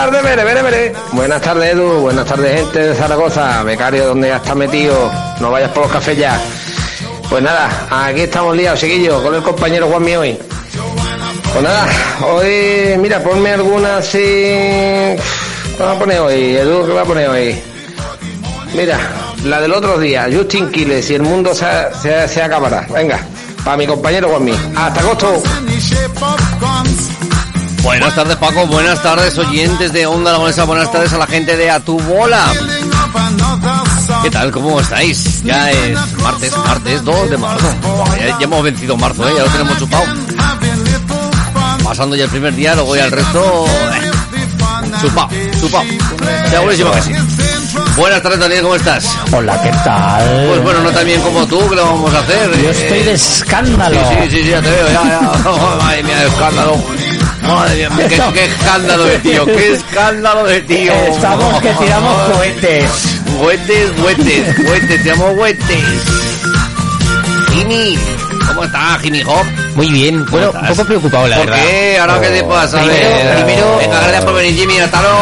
tardes, vere, vere, vere. Buenas tardes, Edu. Buenas tardes, gente de Zaragoza. Becario, donde ya está metido. No vayas por los cafés ya. Pues nada, aquí estamos liados, chiquillos, con el compañero Juanmi hoy. Pues nada, hoy, mira, ponme alguna así. ¿Qué a poner hoy, Edu? ¿Qué va a poner hoy? Mira, la del otro día, Justin Quiles y el mundo se, se, se acabará. Venga, para mi compañero Juanmi. Hasta agosto. Buenas tardes, Paco. Buenas tardes, oyentes de Onda Aragonesa. Buenas tardes a la gente de A Tu Bola. ¿Qué tal? ¿Cómo estáis? Ya es martes, martes 2 de marzo. Ya, ya hemos vencido marzo, ¿eh? Ya lo tenemos chupado. Pasando ya el primer día, luego ya el resto... eh, chupado, chupado. Segurísimo que sí. Buenas tardes, Daniel. ¿Cómo estás? Hola, ¿qué tal? Pues bueno, no tan bien como tú, que lo vamos a hacer? Yo Eh, estoy de escándalo. Sí, sí, sí, ya te veo, ya, ya. Madre mía, escándalo. Madre mía, qué, qué escándalo de tío, qué escándalo de tío. Estamos que tiramos cohetes. Huetes, huetes, te llamo huetes. Jimmy, ¿cómo estás, Jimmy Hop? Muy bien. Bueno, un poco preocupado, la ¿Por verdad. qué? ¿Ahora qué te pasa? Primero- primero- Venga, gracias por venir, Jimmy, hasta luego.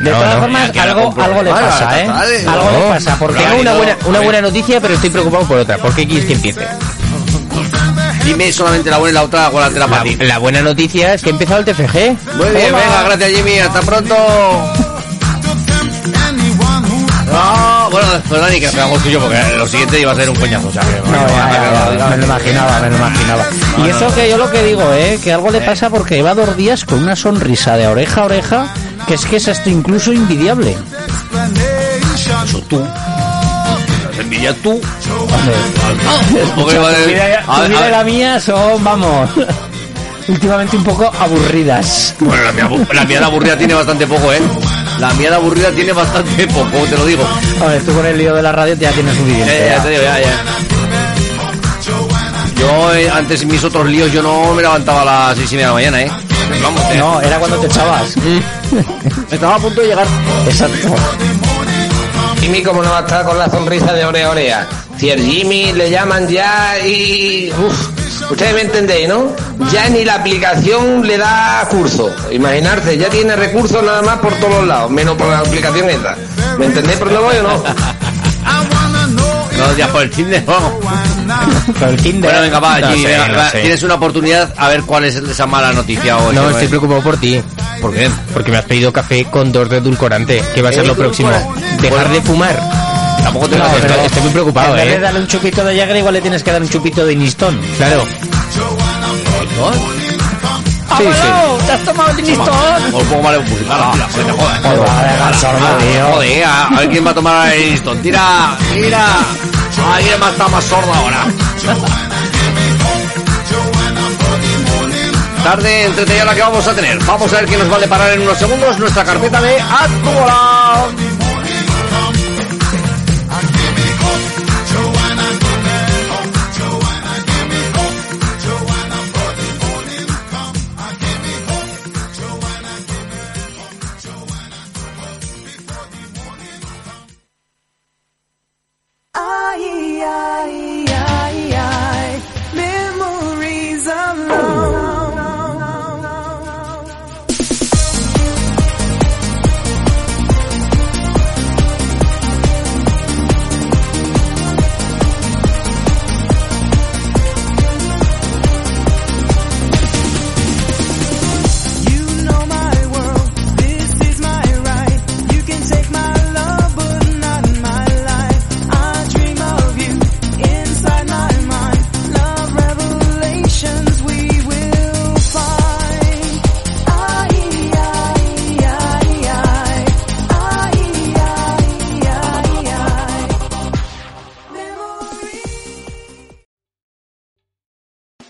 De todas no, formas, algo, algo le pasa, ¿eh? Algo no. le pasa. Porque una buena, una buena noticia, pero estoy preocupado por otra. ¿Por qué quieres que empiece? Dime solamente la buena y la otra, con la tela para ti. La, buena noticia es que ha empezado el TFG. Muy bien, Hola. venga, gracias, Jimmy, hasta pronto. No, bueno, pues Dani, que esperamos tuyo, porque lo siguiente iba a ser un coñazo, o sea que... No, ya, ya, ya, me lo imaginaba, me lo imaginaba. Y eso que yo lo que digo, ¿eh? Que algo le pasa porque lleva dos días con una sonrisa de oreja a oreja, que es que es hasta incluso invidiable. Eso tú. Envidia tú. Porque vida, a tu ver, vida a y ver. la mía son, vamos, últimamente un poco aburridas. Bueno, la mía, la mía de aburrida tiene bastante poco, ¿eh? La mía de aburrida tiene bastante poco, te lo digo. A ver, tú con el lío de la radio ya tienes suficiente. Eh, ya te digo, ya, ya. Yo, eh, antes mis otros líos, yo no me levantaba a las seis y media de la mañana, ¿eh? Vamos, eh. No, era cuando te echabas. Estaba a punto de llegar. Exacto. Jimmy, como no va a estar con la sonrisa de orea a orea. Si el Jimmy le llaman ya y... Uf, ustedes me entendéis, ¿no? Ya ni la aplicación le da curso. Imaginarse, ya tiene recursos nada más por todos los lados, menos por la aplicación esa. ¿Me entendéis por dónde voy o no? No, ya por el fin de... Vamos. Con el Tinder. Bueno, venga, va, No Jimmy, sé, venga, no va, sé. tienes una oportunidad a ver cuál es esa mala noticia o No, estoy preocupado por ti. ¿Por qué? Porque me has pedido café con dos de edulcorante. ¿Qué va a ser lo próximo? Dejar de fumar. Tampoco te No, lo pero estoy muy preocupado, En vez de ¿eh? darle un chupito de Jagger, igual le tienes que dar un chupito de Nistón. Claro. Sí, sí. ¿Te has tomado el Nistón? O pongo mal musical, tira, joder, a ver, a, a ver quién va a tomar el listón. Tira, tira. Alguien más está más sordo ahora. Tarde entretenida la que vamos a tener. Vamos a ver qué nos va a deparar en unos segundos nuestra carpeta de Actualidad.